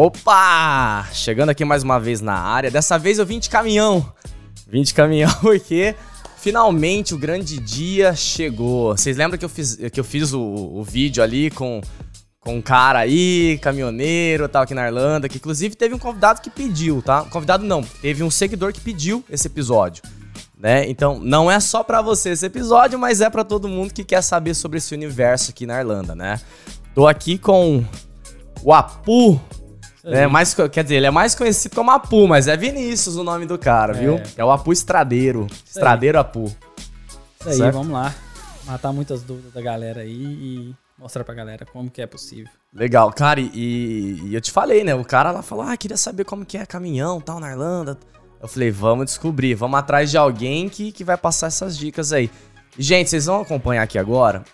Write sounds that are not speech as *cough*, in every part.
Opa! Chegando aqui mais uma vez na área. Dessa vez eu vim de caminhão. Vim de caminhão *laughs* porque finalmente o grande dia chegou. Vocês lembram que eu fiz, que eu fiz o, o vídeo ali com, com um cara aí, caminhoneiro, tal, aqui na Irlanda, que inclusive teve um convidado que pediu, tá? Convidado não, teve um seguidor que pediu esse episódio. Né? Então, não é só para você esse episódio, mas é para todo mundo que quer saber sobre esse universo aqui na Irlanda, né? Tô aqui com o Apu, é, mais, quer dizer, ele é mais conhecido como Apu, mas é Vinícius o nome do cara, é. viu? É o Apu Estradeiro. Estradeiro. Apu. Isso aí, certo? vamos lá. Matar muitas dúvidas da galera aí e mostrar pra galera como que é possível. Legal, cara, e, e eu te falei, né? O cara lá falou, ah, queria saber como que é caminhão tal na Irlanda. Eu falei, vamos descobrir, vamos atrás de alguém que, que vai passar essas dicas aí. gente, vocês vão acompanhar aqui agora.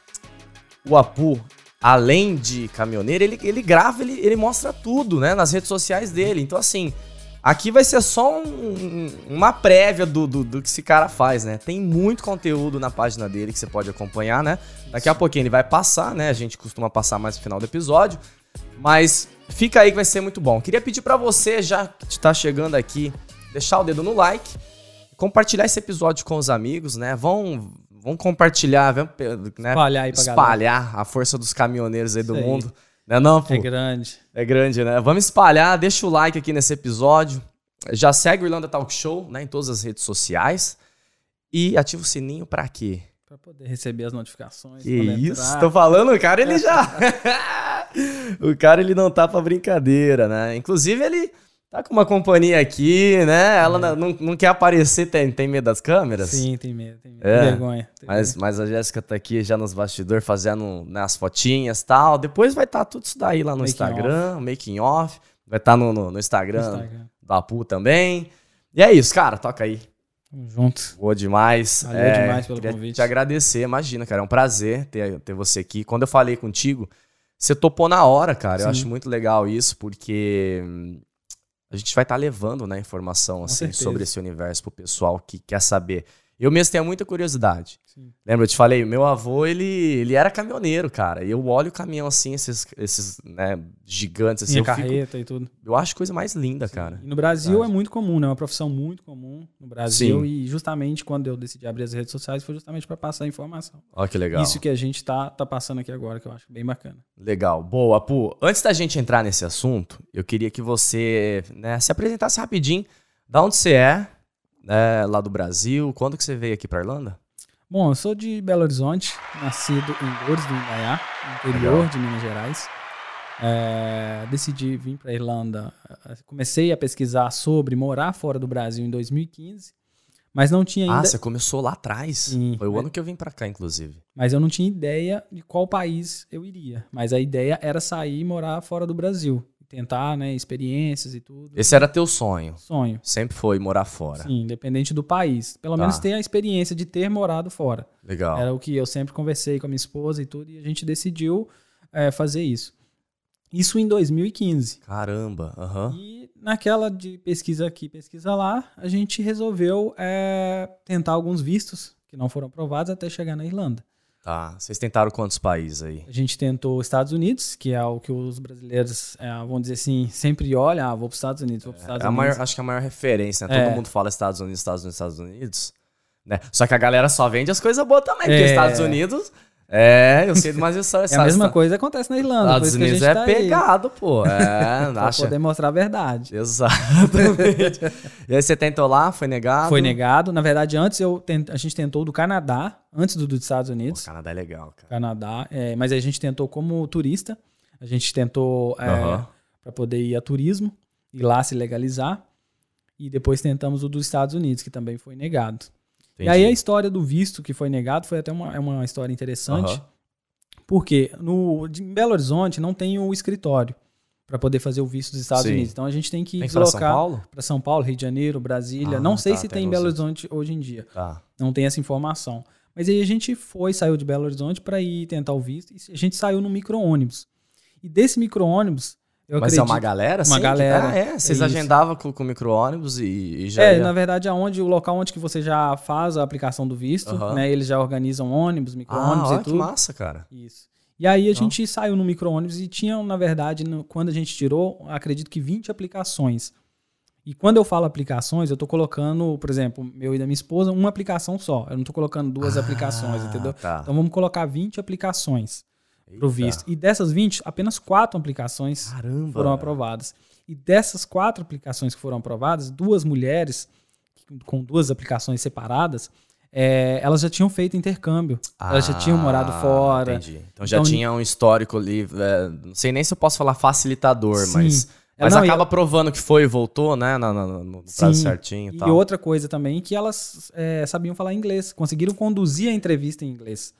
O Apu, além de caminhoneiro, ele, ele grava, ele, ele mostra tudo, né? Nas redes sociais dele. Então, assim, aqui vai ser só um, uma prévia do, do, do, que esse cara faz, né? Tem muito conteúdo na página dele que você pode acompanhar, né? Daqui a pouquinho ele vai passar, né? A gente costuma passar mais no final do episódio. Mas fica aí que vai ser muito bom. Queria pedir para você, já que tá chegando aqui, deixar o dedo no like, compartilhar esse episódio com os amigos, né? Vão, vão compartilhar, vão, né? espalhar, espalhar galera. a força dos caminhoneiros aí do Isso mundo. Aí. Né, não, pô? É grande. É grande, né? Vamos espalhar, deixa o like aqui nesse episódio. Já segue o Irlanda Talk Show né, em todas as redes sociais. E ativa o sininho para quê? Pra poder receber as notificações. Que isso, entrar. tô falando, o cara ele já. *laughs* *laughs* o cara ele não tá pra brincadeira, né? Inclusive ele Tá com uma companhia aqui, né? Ela é. não, não quer aparecer, tem, tem medo das câmeras? Sim, tem medo, tem medo. É. Tem vergonha. Tem mas, mas a Jéssica tá aqui já nos bastidores fazendo né, as fotinhas e tal. Depois vai estar tá tudo isso daí lá no making Instagram, off. making off. Vai estar tá no, no, no, Instagram, Instagram da Apu também. E é isso, cara, toca aí. Tamo junto. Boa demais. Valeu é, demais pelo convite. te agradecer, imagina, cara. É um prazer ter, ter você aqui. Quando eu falei contigo, você topou na hora, cara. Sim. Eu acho muito legal isso, porque a gente vai estar tá levando né, informação assim, sobre esse universo pro pessoal que quer saber. Eu mesmo tenho muita curiosidade. Sim. Lembra, eu te falei, meu avô, ele, ele era caminhoneiro, cara. E eu olho o caminhão assim, esses, esses né, gigantes assim. E carreta fico, e tudo. Eu acho coisa mais linda, Sim. cara. E no Brasil é muito comum, né? É uma profissão muito comum no Brasil. Sim. E justamente quando eu decidi abrir as redes sociais foi justamente para passar informação. Olha que legal. Isso que a gente tá, tá passando aqui agora, que eu acho bem bacana. Legal. Boa, Pu. Antes da gente entrar nesse assunto, eu queria que você né, se apresentasse rapidinho. Da onde você é, né, lá do Brasil. Quando que você veio aqui para Irlanda? Bom, eu sou de Belo Horizonte, nascido em Lourdes do Indaiá, interior Legal. de Minas Gerais. É, decidi vir para Irlanda. Comecei a pesquisar sobre morar fora do Brasil em 2015, mas não tinha ainda. Ah, você começou lá atrás. Sim, Foi o é. ano que eu vim para cá, inclusive. Mas eu não tinha ideia de qual país eu iria. Mas a ideia era sair e morar fora do Brasil tentar, né, experiências e tudo. Esse era teu sonho? Sonho. Sempre foi morar fora? Sim, independente do país. Pelo tá. menos ter a experiência de ter morado fora. Legal. Era o que eu sempre conversei com a minha esposa e tudo, e a gente decidiu é, fazer isso. Isso em 2015. Caramba, aham. Uhum. E naquela de pesquisa aqui, pesquisa lá, a gente resolveu é, tentar alguns vistos que não foram aprovados até chegar na Irlanda. Tá. Vocês tentaram quantos países aí? A gente tentou Estados Unidos, que é o que os brasileiros, é, vamos dizer assim, sempre olham, ah, vou para os Estados Unidos, vou para os Estados é, Unidos. Maior, acho que é a maior referência, né? Todo é. mundo fala Estados Unidos, Estados Unidos, Estados Unidos. Né? Só que a galera só vende as coisas boas também, porque é. Estados Unidos é, eu sei mais história. *laughs* é a mesma coisa acontece na Irlanda. Estados Unidos é tá pegado, aí. pô. É, *laughs* pra acha... poder mostrar a verdade. Exatamente. *laughs* e aí você tentou lá, foi negado? Foi negado. Na verdade, antes eu tent... a gente tentou do Canadá, antes do dos Estados Unidos. O Canadá é legal, cara. Canadá, é, mas a gente tentou como turista. A gente tentou é, uhum. para poder ir a turismo e lá se legalizar. E depois tentamos o dos Estados Unidos, que também foi negado. Entendi. E aí a história do visto que foi negado foi até uma, é uma história interessante. Uhum. Porque no, em Belo Horizonte não tem o escritório para poder fazer o visto dos Estados Sim. Unidos. Então a gente tem que tem deslocar para São Paulo? São Paulo, Rio de Janeiro, Brasília. Ah, não sei tá, se tem em Belo Horizonte hoje em dia. Tá. Não tem essa informação. Mas aí a gente foi, saiu de Belo Horizonte para ir tentar o visto e a gente saiu no micro-ônibus. E desse micro-ônibus, eu Mas acredito. é uma galera? Uma galera. Ah, é? Vocês é agendavam com, com micro-ônibus e, e, já. É, ia... na verdade, aonde, o local onde que você já faz a aplicação do visto, uhum. né? Eles já organizam ônibus, micro-ônibus ah, e tudo. que massa, cara. Isso. E aí a gente saiu no micro-ônibus e tinha, na verdade, no, quando a gente tirou, acredito que 20 aplicações. E quando eu falo aplicações, eu tô colocando, por exemplo, meu e da minha esposa, uma aplicação só. Eu não tô colocando duas ah, aplicações, entendeu? Tá. Então vamos colocar 20 aplicações para o visto. E dessas 20, apenas quatro aplicações Caramba. foram aprovadas. E dessas quatro aplicações que foram aprovadas, duas mulheres com duas aplicações separadas, é, elas já tinham feito intercâmbio. Ah, elas já tinham morado ah, fora. Entendi. Então já então, tinha um histórico ali. É, não sei nem se eu posso falar facilitador, sim. mas mas não, acaba eu... provando que foi e voltou, né? No, no, no prazo certinho e, e outra coisa também, que elas é, sabiam falar inglês, conseguiram conduzir a entrevista em inglês.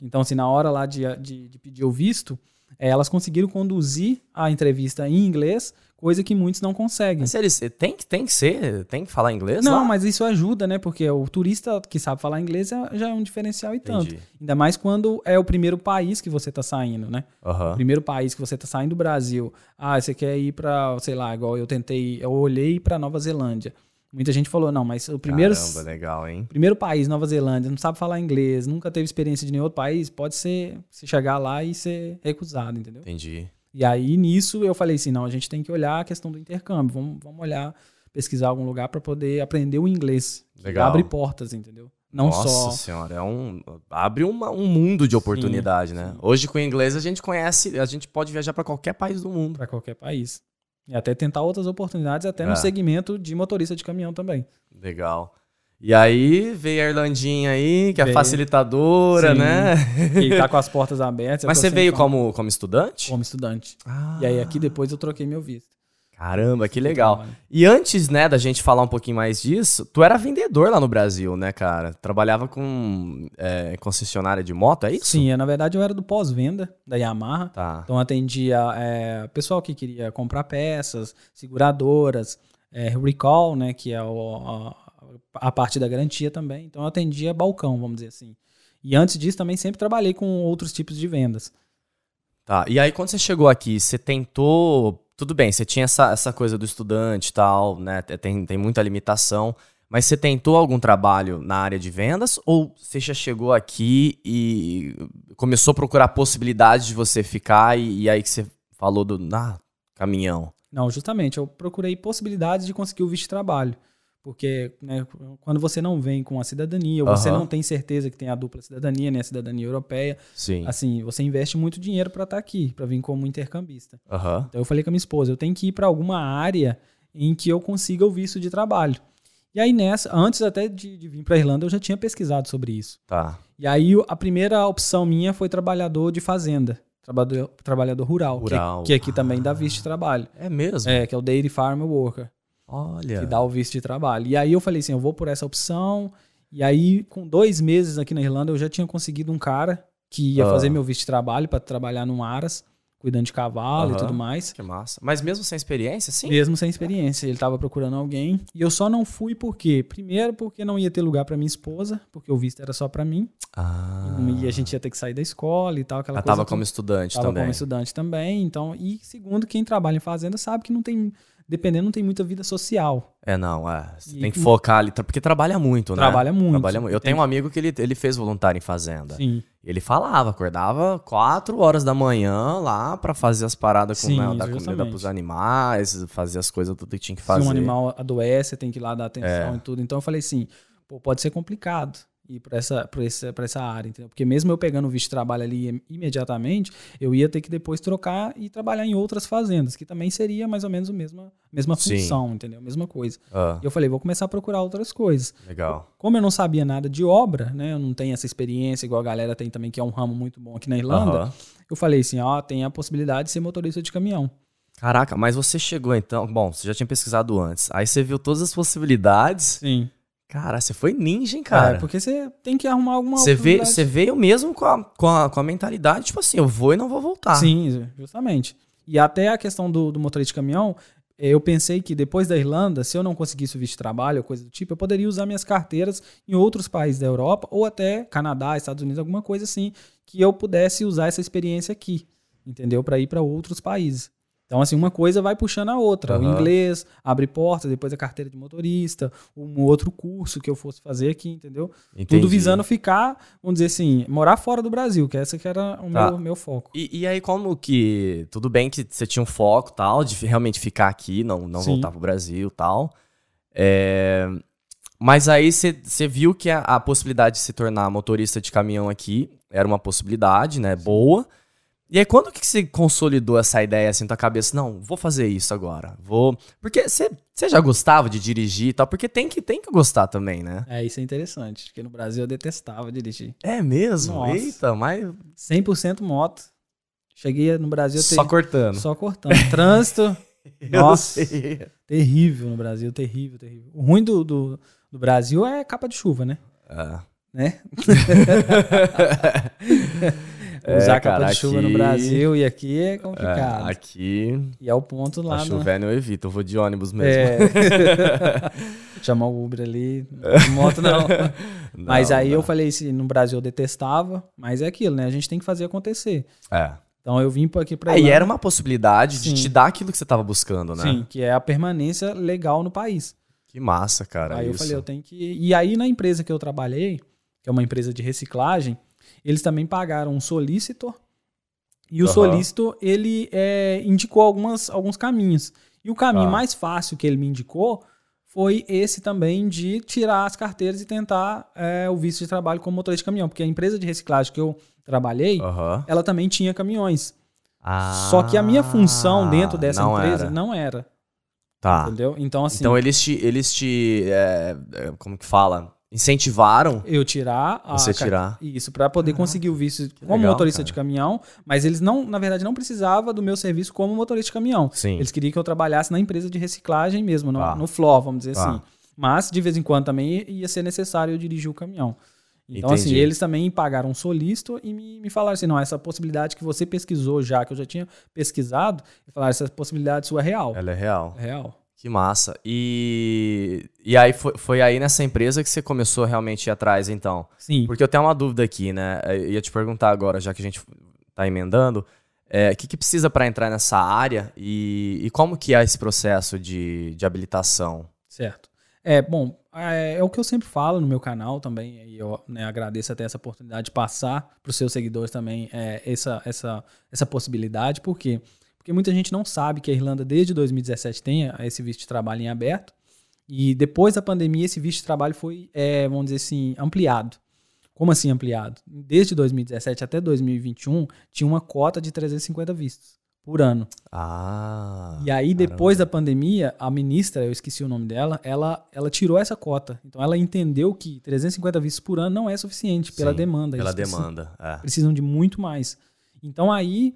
Então, assim, na hora lá de, de, de pedir o visto, é, elas conseguiram conduzir a entrevista em inglês, coisa que muitos não conseguem. Mas eles tem, tem que ser, tem que falar inglês? Não, lá? mas isso ajuda, né? Porque o turista que sabe falar inglês é, já é um diferencial e Entendi. tanto. Ainda mais quando é o primeiro país que você está saindo, né? Uhum. O primeiro país que você está saindo do Brasil. Ah, você quer ir para, sei lá, igual eu tentei, eu olhei para Nova Zelândia. Muita gente falou, não, mas o primeiro. Caramba, legal, hein? Primeiro país, Nova Zelândia, não sabe falar inglês, nunca teve experiência de nenhum outro país, pode ser se chegar lá e ser recusado, entendeu? Entendi. E aí, nisso, eu falei assim: não, a gente tem que olhar a questão do intercâmbio, vamos, vamos olhar, pesquisar algum lugar para poder aprender o inglês. Legal. Abre portas, entendeu? Não Nossa só. senhora, é um. Abre uma, um mundo de oportunidade, sim, né? Sim. Hoje, com o inglês, a gente conhece, a gente pode viajar para qualquer país do mundo. Para qualquer país. E até tentar outras oportunidades, até é. no segmento de motorista de caminhão também. Legal. E aí veio a Irlandinha aí, que é veio. facilitadora, Sim. né? E tá com as portas abertas. Mas você veio como, como estudante? Como estudante. Ah. E aí aqui depois eu troquei meu visto. Caramba, que legal. E antes, né, da gente falar um pouquinho mais disso, tu era vendedor lá no Brasil, né, cara? Trabalhava com é, concessionária de moto, é isso? Sim, na verdade eu era do pós-venda da Yamaha. Tá. Então atendia é, pessoal que queria comprar peças, seguradoras, é, recall, né, que é o, a, a parte da garantia também. Então eu atendia balcão, vamos dizer assim. E antes disso também sempre trabalhei com outros tipos de vendas. Tá, e aí quando você chegou aqui, você tentou tudo bem, você tinha essa, essa coisa do estudante e tal, né? Tem, tem muita limitação. Mas você tentou algum trabalho na área de vendas ou você já chegou aqui e começou a procurar possibilidades de você ficar e, e aí que você falou do ah, caminhão? Não, justamente, eu procurei possibilidades de conseguir o visto de trabalho. Porque né, quando você não vem com a cidadania, ou você não tem certeza que tem a dupla cidadania, né, a cidadania europeia, Sim. assim, você investe muito dinheiro para estar tá aqui, para vir como intercambista. Então eu falei com a minha esposa, eu tenho que ir para alguma área em que eu consiga o visto de trabalho. E aí nessa, antes até de, de vir para Irlanda, eu já tinha pesquisado sobre isso. Tá. E aí a primeira opção minha foi trabalhador de fazenda. Trabalhador, trabalhador rural, rural. Que, que aqui também dá visto de trabalho. É mesmo? É, que é o Dairy Farmer Worker. Olha. Que dá o visto de trabalho. E aí eu falei assim, eu vou por essa opção. E aí, com dois meses aqui na Irlanda, eu já tinha conseguido um cara que ia fazer meu visto de trabalho para trabalhar num Aras, cuidando de cavalo uhum. e tudo mais. Que massa. Mas mesmo sem experiência, sim? Mesmo sem experiência. Ele tava procurando alguém. E eu só não fui por quê? Primeiro, porque não ia ter lugar para minha esposa, porque o visto era só para mim. Ah. E a gente ia ter que sair da escola e tal, aquela Ela coisa. Tava como estudante tava também. Tava como estudante também. Então, e segundo, quem trabalha em fazenda sabe que não tem dependendo, não tem muita vida social. É, não, é. Você e, tem que focar ali, porque trabalha muito, né? Trabalha muito. Trabalha muito. Eu tenho um amigo que ele, ele fez voluntário em fazenda. Sim. Ele falava, acordava 4 horas da manhã lá para fazer as paradas com Sim, né, da comida pros animais, fazer as coisas tudo que tinha que fazer. Se um animal adoece, tem que ir lá dar atenção é. e tudo. Então eu falei assim, pô, pode ser complicado ir para essa, pra essa, pra essa área, entendeu? Porque mesmo eu pegando o visto de trabalho ali imediatamente, eu ia ter que depois trocar e trabalhar em outras fazendas, que também seria mais ou menos a mesma, mesma função, Sim. entendeu? Mesma coisa. Ah. E eu falei, vou começar a procurar outras coisas. Legal. Como eu não sabia nada de obra, né? Eu não tenho essa experiência, igual a galera tem também, que é um ramo muito bom aqui na Irlanda. Uh -huh. Eu falei assim, ó, tem a possibilidade de ser motorista de caminhão. Caraca, mas você chegou então. Bom, você já tinha pesquisado antes. Aí você viu todas as possibilidades. Sim. Cara, você foi ninja, hein, cara? É, porque você tem que arrumar alguma você Você veio mesmo com a, com, a, com a mentalidade, tipo assim, eu vou e não vou voltar. Sim, justamente. E até a questão do, do motorista de caminhão, eu pensei que depois da Irlanda, se eu não conseguisse o visto de trabalho ou coisa do tipo, eu poderia usar minhas carteiras em outros países da Europa ou até Canadá, Estados Unidos, alguma coisa assim, que eu pudesse usar essa experiência aqui, entendeu? Para ir para outros países. Então, assim, uma coisa vai puxando a outra. Uhum. O inglês abre portas, depois a carteira de motorista, um outro curso que eu fosse fazer aqui, entendeu? Entendi. Tudo visando ficar, vamos dizer assim, morar fora do Brasil, que essa que era o tá. meu, meu foco. E, e, aí, como que. Tudo bem que você tinha um foco tal, de realmente ficar aqui, não, não voltar pro Brasil tal. É, mas aí você viu que a, a, possibilidade de se tornar motorista de caminhão aqui era uma possibilidade, né? Boa. E aí, quando que você consolidou essa ideia assim na tua cabeça? Não, vou fazer isso agora. Vou. Porque você já gostava de dirigir e tal, porque tem que, tem que gostar também, né? É, isso é interessante. Porque no Brasil eu detestava dirigir. É mesmo? Nossa. Eita, mas. 100% moto. Cheguei no Brasil. Só ter... cortando. Só cortando. *laughs* Trânsito. nossa. Terrível no Brasil, terrível, terrível. O ruim do, do, do Brasil é capa de chuva, né? É. Né? *laughs* *laughs* É, Usar é, capa de chuva aqui... no Brasil e aqui é complicado. É, aqui. E é o ponto lá. A chovendo no... eu evito, eu vou de ônibus mesmo. É. *laughs* Chamar o Uber ali, moto não. *laughs* não mas aí não. eu falei assim, no Brasil eu detestava, mas é aquilo, né? A gente tem que fazer acontecer. É. Então eu vim aqui para. É, e era uma possibilidade Sim. de te dar aquilo que você estava buscando, né? Sim, que é a permanência legal no país. Que massa, cara. Aí isso. eu falei, eu tenho que. E aí na empresa que eu trabalhei, que é uma empresa de reciclagem, eles também pagaram um solicitor. E o uhum. solicitor, ele é, indicou algumas, alguns caminhos. E o caminho ah. mais fácil que ele me indicou foi esse também de tirar as carteiras e tentar é, o visto de trabalho como motorista de caminhão. Porque a empresa de reciclagem que eu trabalhei, uhum. ela também tinha caminhões. Ah, Só que a minha função dentro dessa não empresa era. não era. Tá. Entendeu? Então, assim. Então eles te. Eles te é, é como que fala? Incentivaram eu tirar a você tirar isso para poder conseguir o visto como legal, motorista cara. de caminhão mas eles não na verdade não precisava do meu serviço como motorista de caminhão Sim. eles queriam que eu trabalhasse na empresa de reciclagem mesmo no, ah. no floor vamos dizer ah. assim mas de vez em quando também ia ser necessário eu dirigir o caminhão então, assim, Entendi. assim, eles também pagaram um solícito e me, me falaram assim: não, essa possibilidade que você pesquisou já, que eu já tinha pesquisado, falaram, essa possibilidade sua é real. Ela é real. É real. Que massa. E, e aí foi, foi aí nessa empresa que você começou realmente a ir atrás, então? Sim. Porque eu tenho uma dúvida aqui, né? Eu ia te perguntar agora, já que a gente tá emendando, é, o que, que precisa para entrar nessa área e, e como que é esse processo de, de habilitação? Certo. É, bom, é, é, o que eu sempre falo no meu canal também, e eu né, agradeço até essa oportunidade de passar para os seus seguidores também é, essa, essa, essa possibilidade, porque quê? Porque muita gente não sabe que a Irlanda, desde 2017, tem esse visto de trabalho em aberto. E depois da pandemia, esse visto de trabalho foi, é, vamos dizer assim, ampliado. Como assim ampliado? Desde 2017 até 2021, tinha uma cota de 350 vistos por ano. Ah. E aí, depois caramba. da pandemia, a ministra, eu esqueci o nome dela, ela, ela tirou essa cota. Então, ela entendeu que 350 vistos por ano não é suficiente pela Sim, demanda. Pela demanda. Precisam, é. precisam de muito mais. Então, aí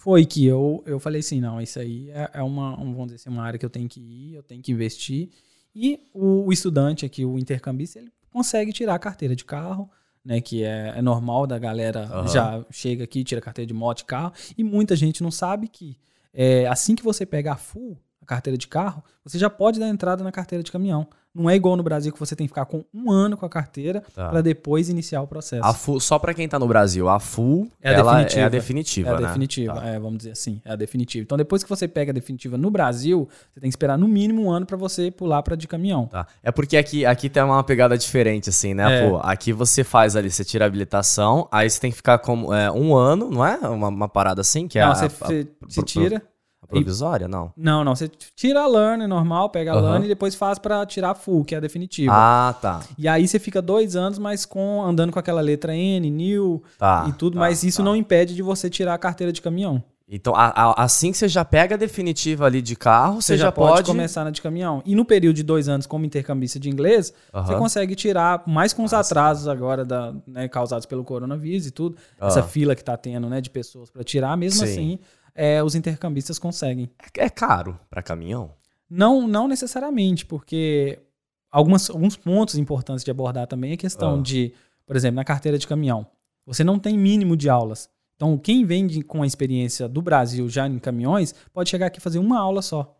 foi que eu, eu falei assim, não, isso aí é, é uma, um, vamos dizer assim, uma área que eu tenho que ir, eu tenho que investir. E o, o, estudante aqui, o intercambista, ele consegue tirar a carteira de carro, né, que é, é normal da galera uhum. já chega aqui, tira a carteira de moto e carro, e muita gente não sabe que é, assim que você pega a full, carteira de carro, você já pode dar entrada na carteira de caminhão. Não é igual no Brasil que você tem que ficar com um ano com a carteira tá. para depois iniciar o processo. A full, só para quem tá no Brasil, a full é a definitiva. É a definitiva, é a né? definitiva, tá. é, vamos dizer assim, é a definitiva. Então depois que você pega a definitiva no Brasil, você tem que esperar no mínimo um ano para você pular para de caminhão. Tá. É porque aqui, aqui tem uma pegada diferente assim, né? É. Pô, aqui você faz ali, você tira a habilitação, aí você tem que ficar como é, um ano, não é? Uma, uma parada assim que é não, a, você, a, você a, tira provisória, não? Não, não. Você tira a learn normal, pega a uhum. learn e depois faz para tirar a full, que é a definitiva. Ah, tá. E aí você fica dois anos, mas com andando com aquela letra N, new tá, e tudo, tá, mas isso tá. não impede de você tirar a carteira de caminhão. Então, a, a, assim que você já pega a definitiva ali de carro, você, você já, já pode... pode... começar na de caminhão. E no período de dois anos como intercambista de inglês, uhum. você consegue tirar, mais com os Nossa. atrasos agora da, né, causados pelo coronavírus e tudo, uhum. essa fila que está tendo né, de pessoas para tirar, mesmo Sim. assim, é, os intercambistas conseguem. É, é caro para caminhão? Não, não necessariamente, porque algumas, alguns pontos importantes de abordar também é a questão ah. de, por exemplo, na carteira de caminhão, você não tem mínimo de aulas. Então, quem vem com a experiência do Brasil já em caminhões, pode chegar aqui e fazer uma aula só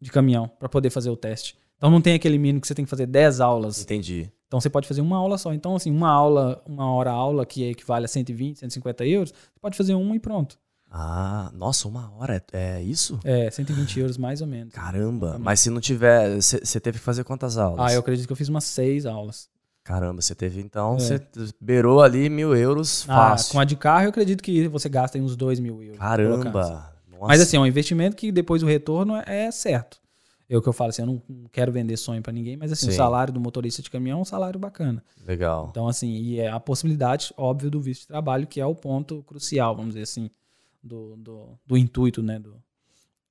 de caminhão para poder fazer o teste. Então, não tem aquele mínimo que você tem que fazer 10 aulas. Entendi. Então, você pode fazer uma aula só. Então, assim, uma aula, uma hora aula que equivale a 120, 150 euros, você pode fazer uma e pronto. Ah, nossa, uma hora é, é isso? É, 120 euros mais ou menos. Caramba, mas se não tiver. Você teve que fazer quantas aulas? Ah, eu acredito que eu fiz umas seis aulas. Caramba, você teve então, você é. beirou ali mil euros ah, fácil. Com a de carro, eu acredito que você gasta uns dois mil euros. Caramba! Mas assim, é um investimento que depois o retorno é certo. Eu que eu falo assim, eu não quero vender sonho para ninguém, mas assim, Sim. o salário do motorista de caminhão é um salário bacana. Legal. Então, assim, e é a possibilidade, óbvio, do visto de trabalho, que é o ponto crucial, vamos dizer assim, do, do, do intuito, né? Do,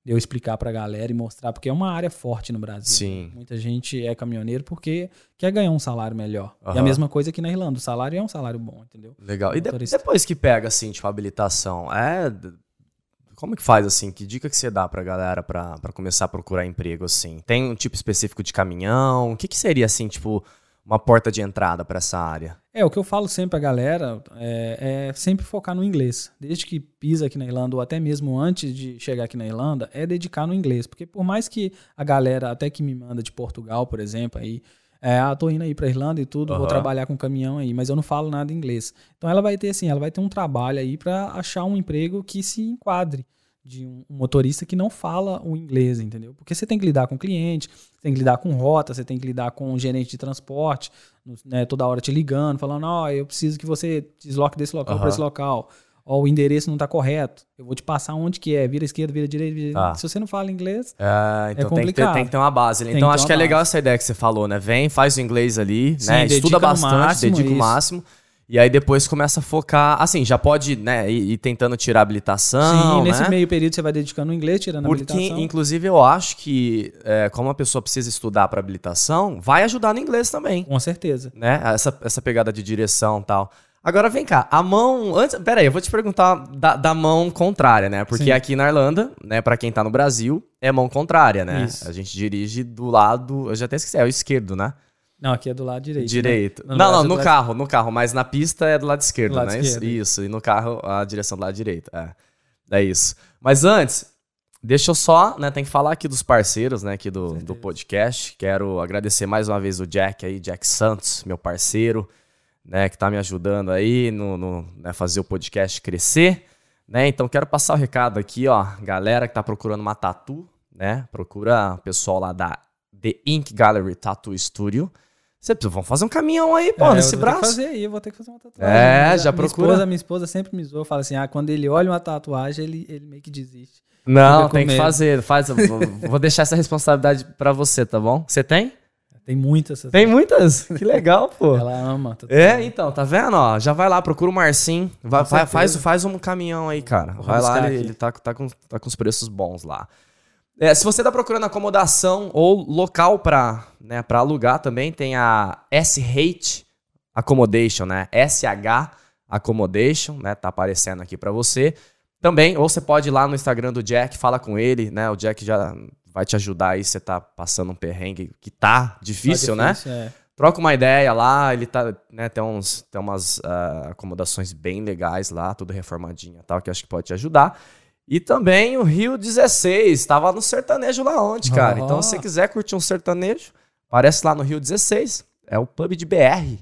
de eu explicar pra galera e mostrar, porque é uma área forte no Brasil. Sim. Muita gente é caminhoneiro porque quer ganhar um salário melhor. Uhum. E a mesma coisa aqui na Irlanda, o salário é um salário bom, entendeu? Legal. E de, depois que pega, assim, tipo, habilitação, é como que faz, assim? Que dica que você dá pra galera pra, pra começar a procurar emprego, assim? Tem um tipo específico de caminhão? O que, que seria, assim, tipo, uma porta de entrada para essa área? É, o que eu falo sempre pra galera é, é, sempre focar no inglês. Desde que pisa aqui na Irlanda, ou até mesmo antes de chegar aqui na Irlanda, é dedicar no inglês. Porque por mais que a galera, até que me manda de Portugal, por exemplo, aí é, ah, tô indo aí pra Irlanda e tudo, uhum. vou trabalhar com caminhão aí, mas eu não falo nada inglês. Então ela vai ter assim, ela vai ter um trabalho aí para achar um emprego que se enquadre de um motorista que não fala o inglês, entendeu? Porque você tem que lidar com cliente, tem que lidar com rota, você tem que lidar com um gerente de transporte, né, toda hora te ligando, falando, ó, oh, eu preciso que você desloque desse local uhum. para esse local. Ó, o endereço não está correto. Eu vou te passar onde que é. Vira esquerda, vira direita. Vira... Ah. Se você não fala inglês, é, então é complicado. Tem que, ter, tem que ter uma base. Né? Então acho que é legal essa ideia que você falou, né? Vem, faz o inglês ali, Sim, né? Estuda bastante, máximo, dedica o máximo. E aí depois começa a focar, assim, já pode, né, ir, ir tentando tirar habilitação. Sim, nesse né? meio período você vai dedicando o inglês, tirando Porque, habilitação. Porque, inclusive, eu acho que, é, como a pessoa precisa estudar para habilitação, vai ajudar no inglês também. Com certeza. Né? Essa, essa pegada de direção e tal. Agora vem cá, a mão. Antes, pera aí, eu vou te perguntar da, da mão contrária, né? Porque Sim. aqui na Irlanda, né, para quem tá no Brasil, é mão contrária, né? Isso. A gente dirige do lado. Eu já até esqueci, é o esquerdo, né? Não, aqui é do lado direito. Né? Direito. Né? Não, não, no, no carro, no carro, mas na pista é do lado esquerdo, do lado né? Esquerdo. Isso, e no carro a direção do lado direito. É. É isso. Mas antes, deixa eu só, né, tem que falar aqui dos parceiros, né, aqui do, do podcast. Quero agradecer mais uma vez o Jack aí, Jack Santos, meu parceiro, né, que tá me ajudando aí no, no né, fazer o podcast crescer, né? Então quero passar o recado aqui, ó, galera que tá procurando uma tatu, né? Procura o pessoal lá da The Ink Gallery Tattoo Studio. Você precisa, vamos fazer um caminhão aí, pô, é, nesse braço. Vou fazer aí, eu vou ter que fazer uma tatuagem. É, já minha procura. Esposa, minha esposa sempre me zoou, fala assim, ah, quando ele olha uma tatuagem, ele, ele meio que desiste. Não, tem que fazer, faz, vou, *laughs* vou deixar essa responsabilidade para você, tá bom? Você tem? Tem muitas. Tem muitas? Que legal, *laughs* pô. Ela ama. É, então, tá vendo? Ó, já vai lá, procura o Marcinho. Vai, faz, faz um caminhão aí, cara. vai lá, ele, ele tá, tá, com, tá com os preços bons lá. É, se você está procurando acomodação ou local para né, alugar também, tem a S-Hate Accommodation, né? SH Accommodation, né? Tá aparecendo aqui para você. Também, ou você pode ir lá no Instagram do Jack, fala com ele, né? O Jack já vai te ajudar aí, você tá passando um perrengue que tá difícil, tá difícil né? É. Troca uma ideia lá, ele tá, né, tem, uns, tem umas uh, acomodações bem legais lá, tudo reformadinha tal, que acho que pode te ajudar. E também o Rio 16, estava no sertanejo lá ontem, cara. Então, se você quiser curtir um sertanejo, aparece lá no Rio 16. É o pub de BR.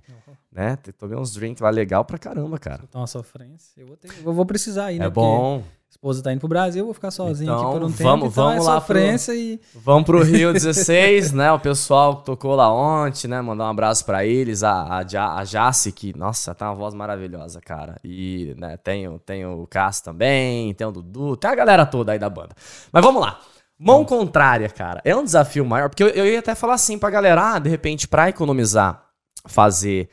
Uhum. Né? Tomei uns drinks lá legal pra caramba, cara. Então, uma sofrência. Eu vou, ter, eu vou precisar ir, né? É bom. Porque esposa tá indo pro Brasil, vou ficar sozinho então, aqui por um tempo. Vamos, então vamos é lá pro, e... Vamos pro Rio *laughs* 16, né? O pessoal que tocou lá ontem, né? Mandar um abraço para eles. A, a, a Jace, que, nossa, tá uma voz maravilhosa, cara. E, né, tem, tem o Cássio também, tem o Dudu, tem a galera toda aí da banda. Mas vamos lá. Mão hum. contrária, cara. É um desafio maior, porque eu, eu ia até falar assim pra galera, ah, de repente, pra economizar, fazer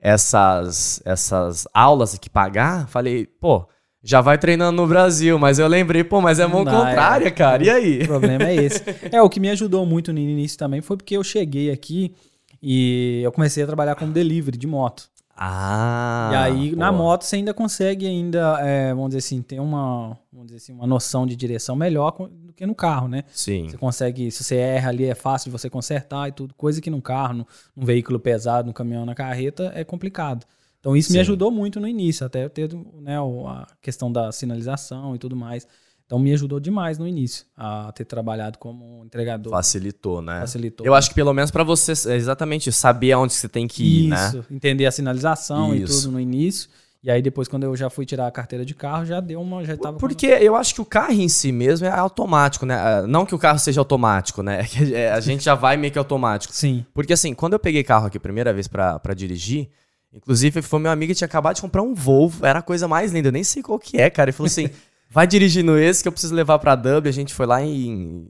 essas, essas aulas aqui, pagar, falei, pô já vai treinando no Brasil, mas eu lembrei, pô, mas é mão Não, contrária, é, cara. E aí? O problema é esse. É, o que me ajudou muito no início também foi porque eu cheguei aqui e eu comecei a trabalhar como delivery de moto. Ah. E aí, pô. na moto, você ainda consegue ainda, é, vamos dizer assim, ter uma, vamos dizer assim, uma noção de direção melhor do que no carro, né? Sim. Você consegue, se você erra ali, é fácil de você consertar e tudo. Coisa que no carro, no, num veículo pesado, no caminhão, na carreta, é complicado. Então isso Sim. me ajudou muito no início, até ter né, a questão da sinalização e tudo mais. Então me ajudou demais no início a ter trabalhado como entregador. Facilitou, né? Facilitou. Eu acho que pelo menos para você é exatamente saber aonde você tem que ir, Isso, né? entender a sinalização Isso. e tudo no início. E aí depois, quando eu já fui tirar a carteira de carro, já deu uma. Já tava Porque eu acho que o carro em si mesmo é automático, né? Ah, não que o carro seja automático, né? *laughs* É que a gente já vai meio que automático. Sim. Porque assim, quando eu peguei carro aqui a primeira vez pra, dirigir, inclusive foi meu amigo que tinha acabado de comprar um Volvo, era a coisa mais linda, eu nem sei qual que é, cara. Ele falou assim: *laughs* vai dirigindo esse que eu preciso levar pra Dublin. A gente foi lá em.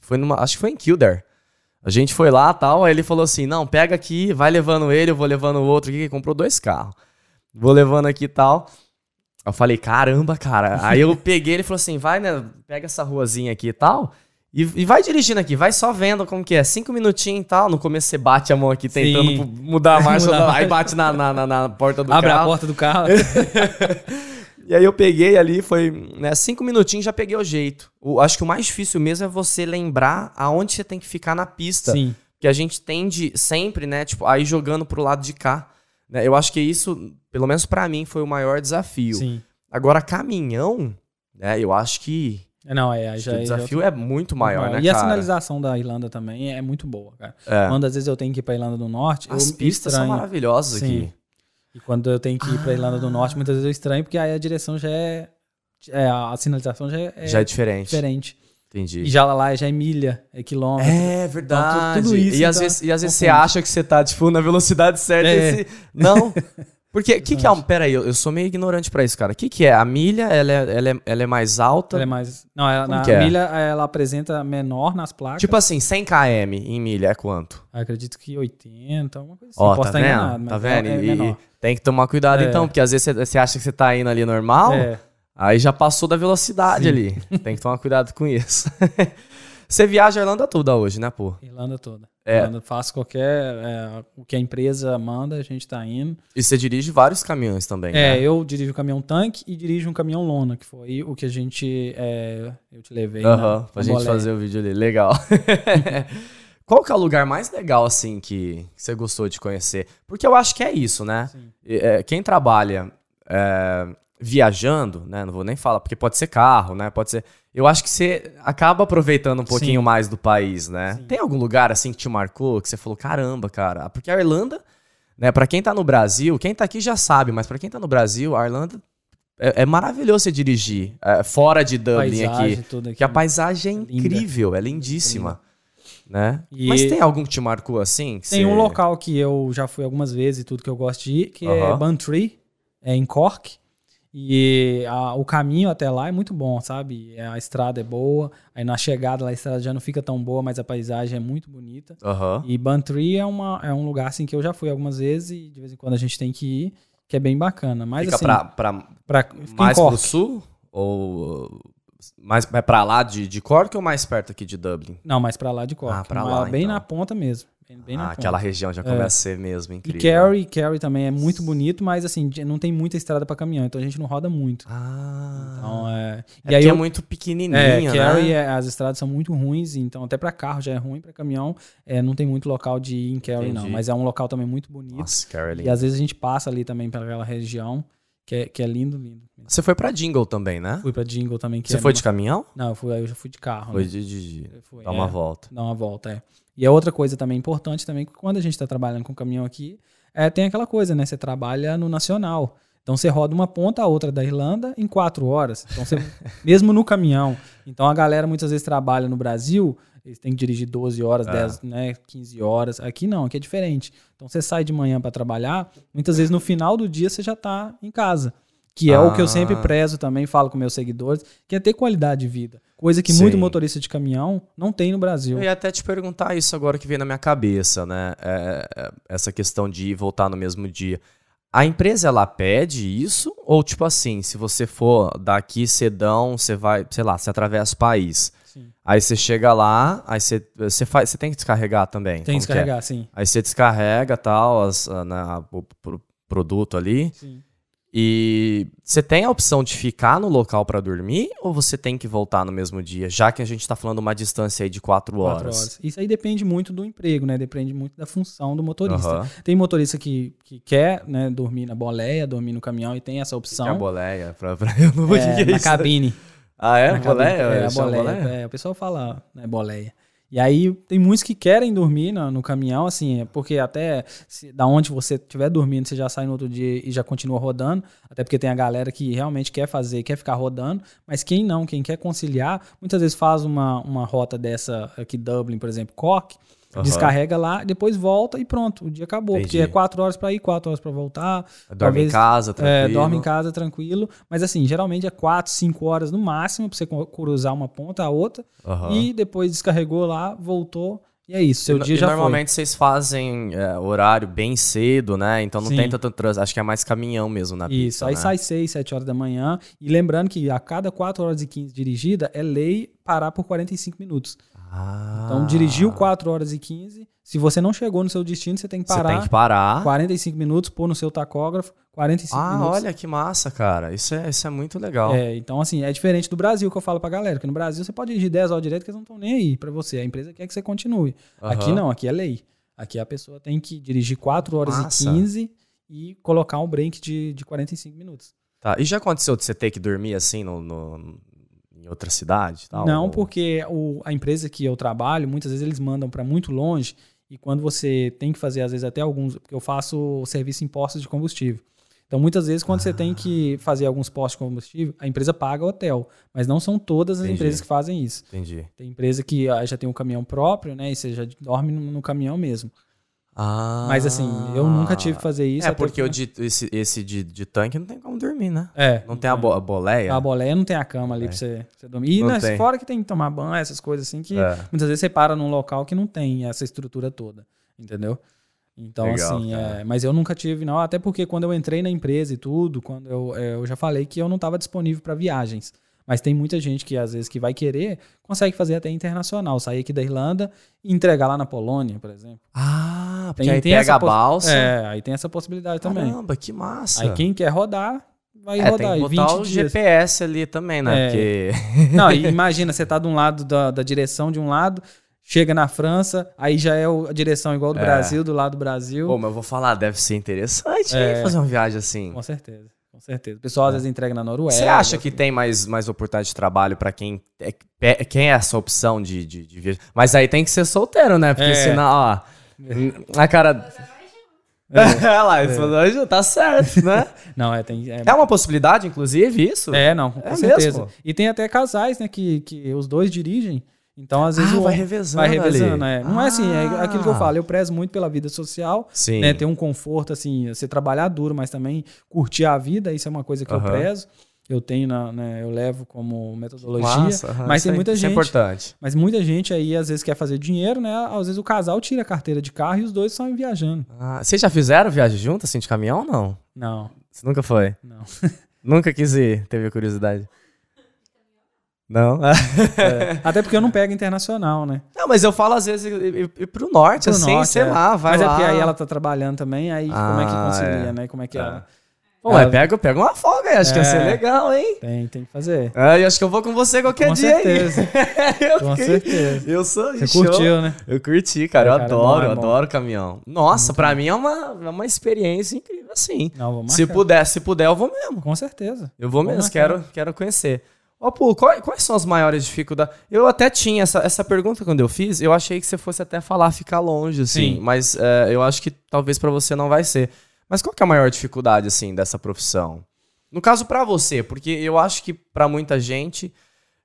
Foi numa. Acho que foi em Kildare. A gente foi lá tal, aí ele falou assim: não, pega aqui, vai levando ele, eu vou levando o outro aqui, que comprou dois carros. Vou levando aqui e tal. Eu falei, caramba, cara. Aí eu peguei, ele falou assim: vai, né? Pega essa ruazinha aqui e tal. E, e, vai dirigindo aqui, vai só vendo como que é. Cinco minutinhos e tal. No começo você bate a mão aqui tentando Sim. mudar a *laughs* marcha. mudar aí bate na, na, na, porta do Abre carro. Abre a porta do carro. *laughs* e aí eu peguei ali, foi né, cinco minutinhos já peguei o jeito. O, acho que o mais difícil mesmo é você lembrar aonde você tem que ficar na pista. Sim. Que a gente tende sempre, né, tipo, aí jogando pro lado de cá. Né? Eu acho que isso, pelo menos para mim, foi o maior desafio. Sim. Agora, caminhão, né? Eu acho que. É, não, é, já, o é desafio já... é muito maior, né, E cara? a sinalização da Irlanda também é muito boa, cara. É. Quando às vezes eu tenho que ir pra Irlanda do Norte, As pistas estranho. são maravilhosas Sim. aqui. E quando eu tenho que ir pra Irlanda do Norte, muitas vezes eu estranho, porque aí a direção já é. é a sinalização já é, já é diferente. diferente. Entendi. E já lá já é milha, é quilômetro. É verdade. Então, tudo isso. E, às então, vezes, e às vezes você acha que você tá, tipo, na velocidade certa. É. Esse... Não. *laughs* Porque o que, que é um. Pera aí, eu, eu sou meio ignorante para isso, cara. O que, que é? A milha, ela é, ela, é, ela é mais alta? Ela é mais. Não, ela, a é? milha ela apresenta menor nas placas. Tipo assim, 100 km em milha é quanto? Eu acredito que 80, alguma coisa assim. Ó, Posso tá vendo? Enganado, tá vendo? É, é e, tem que tomar cuidado é. então, porque às vezes você, você acha que você tá indo ali normal, é. aí já passou da velocidade Sim. ali. Tem que tomar cuidado com isso. *laughs* Você viaja a Irlanda toda hoje, né, pô? Irlanda toda. É. Faço qualquer. É, o que a empresa manda, a gente tá indo. E você dirige vários caminhões também, É, né? eu dirijo um caminhão tanque e dirijo um caminhão lona, que foi o que a gente. É, eu te levei. Aham, uh -huh, pra gente fazer o vídeo ali. Legal. *laughs* Qual que é o lugar mais legal, assim, que você gostou de conhecer? Porque eu acho que é isso, né? É, quem trabalha é, viajando, né? Não vou nem falar, porque pode ser carro, né? Pode ser. Eu acho que você acaba aproveitando um pouquinho Sim. mais do país, né? Sim. Tem algum lugar assim que te marcou, que você falou, caramba, cara? Porque a Irlanda, né, para quem tá no Brasil, quem tá aqui já sabe, mas para quem tá no Brasil, a Irlanda é, é maravilhoso você dirigir é, fora de Dublin paisagem, aqui, aqui. Que a paisagem é incrível, é lindíssima. Né? E Mas tem algum que te marcou assim? Tem você... um local que eu já fui algumas vezes e tudo que eu gosto de ir, que uh -huh. é Bantry, é em Cork. E a, o caminho até lá é muito bom, sabe? A estrada é boa. Aí na chegada lá a estrada já não fica tão boa, mas a paisagem é muito bonita. Uhum. E Bantry é, uma, é um lugar assim que eu já fui algumas vezes e de vez em quando a gente tem que ir, que é bem bacana. Mas, fica assim, pra, pra, pra mais pro sul? Ou mais é pra lá de, de Cork ou mais perto aqui de Dublin? Não, mais pra lá de Cork. Ah, pra lá, bem então. na ponta mesmo. Bem ah, aquela região já começa é. a ser mesmo incrível. E Kerry, Kerry também é muito bonito, mas assim, não tem muita estrada para caminhão, então a gente não roda muito. Ah. Então, é... é e aí é muito pequenininha, é, Kerry, né? é, as estradas são muito ruins, então até para carro já é ruim, para caminhão é, não tem muito local de ir em Kerry não, mas é um local também muito bonito. Nossa, Kerry é. E às vezes a gente passa ali também pela região, que é, que é lindo, lindo. Você foi para Jingle também, né? Fui para Jingle também. Você é foi de caminhão? Não, eu, fui, eu já fui de carro. Foi né? de, de, de... dar uma volta. Dar uma volta, é. E é outra coisa também importante também, que quando a gente está trabalhando com caminhão aqui, é, tem aquela coisa, né? Você trabalha no nacional. Então você roda uma ponta a outra da Irlanda em quatro horas. Então você, *laughs* mesmo no caminhão. Então a galera muitas vezes trabalha no Brasil, eles têm que dirigir 12 horas, é. 10, né, 15 horas. Aqui não, aqui é diferente. Então você sai de manhã para trabalhar, muitas vezes no final do dia você já está em casa. Que é ah. o que eu sempre ah. prezo também, falo com meus seguidores, que é ter qualidade de vida. Coisa que Sim. muito motorista de caminhão não tem no Brasil. Eu ia até te perguntar isso agora que veio na minha cabeça, né? É, é, essa questão de ir voltar no mesmo dia. A empresa ela pede isso? Ou tipo assim, se você for daqui cedão, você vai, sei lá, você atravessa o país. Sim. Aí você chega lá, aí você, você, faz, você tem que descarregar também. Tem que é? descarregar, é? sim. Aí você descarrega tal, as, na, o, o produto ali. Sim. E você tem a opção de ficar no local para dormir ou você tem que voltar no mesmo dia, já que a gente está falando uma distância aí de quatro horas. quatro horas. Isso aí depende muito do emprego, né? Depende muito da função do motorista. Uhum. Tem motorista que, que quer né, dormir na boleia, dormir no caminhão e tem essa opção. Que é a boleia? Pra, pra... *laughs* Eu não vou é, Na cabine. Ah, é? Boleia? É, a boleia. boleia? É, o pessoal fala né, boleia. E aí tem muitos que querem dormir no, no caminhão, assim, porque até se, da onde você estiver dormindo, você já sai no outro dia e já continua rodando. Até porque tem a galera que realmente quer fazer, quer ficar rodando. Mas quem não, quem quer conciliar, muitas vezes faz uma, uma rota dessa aqui, Dublin, por exemplo, Cork. Uhum. Descarrega lá, depois volta e pronto, o dia acabou. Entendi. Porque é quatro horas para ir, quatro horas para voltar. Dorme talvez, em casa, tranquilo. É, dorme em casa, tranquilo. Mas assim, geralmente é quatro, cinco horas no máximo para você cruzar uma ponta a outra. Uhum. E depois descarregou lá, voltou. E é isso, seu e, dia já normalmente foi. vocês fazem é, horário bem cedo, né? Então não Sim. tem tanto trânsito. Acho que é mais caminhão mesmo na pista, Isso, aí né? sai 6, 7 horas da manhã. E lembrando que a cada 4 horas e 15 dirigida, é lei parar por 45 minutos. Ah. Então dirigiu 4 horas e 15, se você não chegou no seu destino, você tem que parar. Você tem que parar. 45 minutos, pôr no seu tacógrafo, 45 ah, minutos. Ah, olha que massa, cara. Isso é, isso é muito legal. É, então assim, é diferente do Brasil que eu falo pra galera, porque no Brasil você pode dirigir 10 horas direto que eles não estão nem aí pra você. A empresa quer que você continue. Uhum. Aqui não, aqui é lei. Aqui a pessoa tem que dirigir 4 horas massa. e 15 e colocar um break de, de 45 minutos. Tá, e já aconteceu de você ter que dormir assim no, no outra cidade? Tal, não, ou... porque o, a empresa que eu trabalho, muitas vezes eles mandam para muito longe e quando você tem que fazer, às vezes, até alguns. Porque eu faço serviço em postos de combustível. Então, muitas vezes, quando ah. você tem que ah. fazer alguns postos de combustível, a empresa paga o hotel. Mas não são todas as Entendi. empresas que fazem isso. Entendi. Tem empresa que ah, já tem um caminhão próprio, né? E você já dorme no, no caminhão mesmo. Ah. Mas assim, eu nunca tive que fazer isso. É, porque, o de, esse, esse de, de tanque não tem como dormir, né? É. Não tem a, bo a boleia? A boleia não tem a cama ali é. pra, você, você dormir. E né, fora que tem que tomar banho, essas coisas assim, que é. muitas vezes você para num local que não tem essa estrutura toda entendeu? Então, Legal, assim, é, mas eu nunca tive, não, até porque quando eu entrei na empresa e tudo, quando eu, é, eu já falei que eu não estava disponível para viagens. Mas tem muita gente que, às vezes, que vai querer, consegue fazer até internacional, sair aqui da Irlanda e entregar lá na Polônia, por exemplo. Ah, porque tem, aí tem pega a balsa. É, aí tem essa possibilidade Caramba, também. Caramba, que massa. Aí quem quer rodar, vai é, rodar. Tem que botar o dias. GPS ali também, né? É. Porque... *laughs* Não, *laughs* imagina, você tá de um lado da, da direção de um lado, chega na França, aí já é a direção igual do é. Brasil, do lado do Brasil. Pô, mas eu vou falar, deve ser interessante é. fazer uma viagem assim. Com certeza. Com certeza. O pessoal às é. vezes entrega na Noruega. Você acha que tem mais, mais oportunidade de trabalho para quem é, quem é essa opção de, de, de viajar? Mas aí tem que ser solteiro, né? Porque é. senão, ó. A cara. É, *laughs* é lá, é. tá certo, né? *laughs* não, é, tem, é, é uma possibilidade, inclusive, isso? É, não, com é certeza. Mesmo? E tem até casais, né, que, que os dois dirigem. Então, às vezes, ah, vai revezando. Vai revezando, é. Não ah. é assim, é aquilo que eu ah. falo. Eu prezo muito pela vida social, Sim. né? Ter um conforto, assim, você trabalhar duro, mas também curtir a vida, isso é uma coisa que eu prezo. Eu tenho, na, né, eu levo como metodologia. Massa, mas tem muita isso gente. é importante. Mas muita gente aí, às vezes, quer fazer dinheiro, né? Às vezes o casal tira a carteira de carro e os dois estão viajando. Ah, vocês já fizeram viagem junto, assim, de caminhão ou não? Não. Você nunca foi? Não. *laughs* nunca quis ir, teve curiosidade. Não. é. *laughs* Até porque eu não pego internacional, né? Não, mas eu falo às vezes ir, ir pro norte, pro assim, norte, sei é. lá, vai mas lá. Mas é porque aí ela tá trabalhando também, aí ah, como é que ah, concilia, é. né? Como é que é. ela... Pô, ela... pega, pega uma folga aí, acho que ia ser é. legal, hein? Tem, tem que fazer. Eu acho que eu vou com você qualquer com dia certeza. *laughs* eu com certeza. Eu sou Você show. curtiu, né? Eu curti, cara. eu cara, adoro, eu adoro caminhão. Nossa, Muito pra bom. mim é uma, é uma experiência incrível, assim. Não, vou se puder, se puder, eu vou mesmo. Com certeza. Eu vou, vou mesmo, quero, quero conhecer. Ó, oh, Pô, quais, quais, são as maiores dificuldades? Eu até tinha essa, essa pergunta quando eu fiz, eu achei que você fosse até falar ficar longe, assim, Sim. mas é, eu acho que talvez para você não vai ser. Mas qual que é a maior dificuldade, assim, dessa profissão? No caso para você, porque eu acho que para muita gente,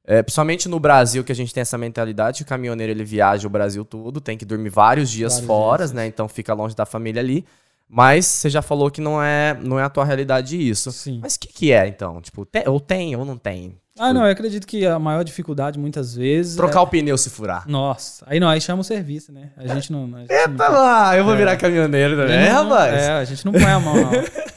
é, principalmente no Brasil, que a gente tem essa mentalidade, o caminhoneiro ele viaja o Brasil todo, tem que dormir vários dias vários fora, dias. né? Então fica longe da família ali. Mas você já falou que não é, não é a tua realidade isso. Sim. Mas o que, que é, então? Tipo, tem, ou tem ou não tem? Ah, não, eu acredito que a maior dificuldade muitas vezes. Trocar é... o pneu se furar. Nossa, aí não, aí chama o serviço, né? A gente não. A gente Eita não... lá, eu vou é. virar caminhoneiro também, é, rapaz. É, a gente não põe a mão.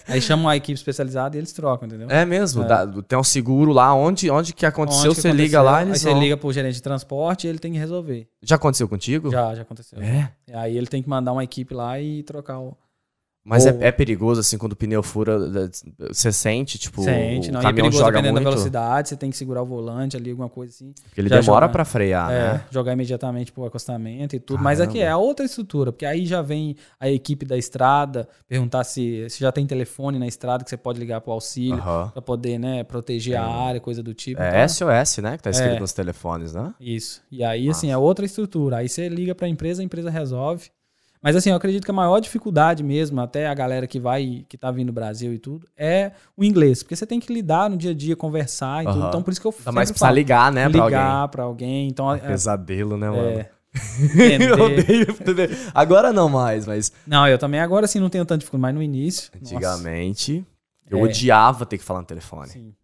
Aí chama uma equipe especializada e eles trocam, entendeu? É mesmo, é. Dá, tem um seguro lá, onde, onde que aconteceu, onde que você aconteceu, liga lá. Eles aí vão... você liga pro gerente de transporte e ele tem que resolver. Já aconteceu contigo? Já, já aconteceu. É? Aí ele tem que mandar uma equipe lá e trocar o. Mas Ou- é, é perigoso, assim, quando o pneu fura, você sente, tipo, Sente, o não. E é caminhão perigoso joga dependendo muito, da velocidade, você tem que segurar o volante ali, alguma coisa assim. porque ele já demora pra frear, É, né? jogar imediatamente pro acostamento e tudo. Mas aqui Caramba. é a outra estrutura, porque aí já vem a equipe da estrada perguntar se, se já tem telefone na estrada que você pode ligar pro auxílio Aham. pra poder, né, proteger a área, coisa do tipo. É Então, SOS, né, que tá escrito É. nos telefones, né? Isso. E aí, assim, é outra estrutura. Aí você liga pra empresa, a empresa resolve. Mas assim, eu acredito que a maior dificuldade mesmo, até a galera que vai, que tá vindo do Brasil e tudo, é o inglês. Porque você tem que lidar no dia a dia, conversar e tudo. Aham. Então, por isso que eu Ainda mais falo, ligar, né, pra alguém. ligar pra alguém. Então, é, Pesadelo, né, mano? é, *laughs* eu odeio entender. Agora não mais, mas Não, eu também agora assim não tenho tanto dificuldade, mas no início. nossa, antigamente eu É. odiava ter que falar no telefone. sim.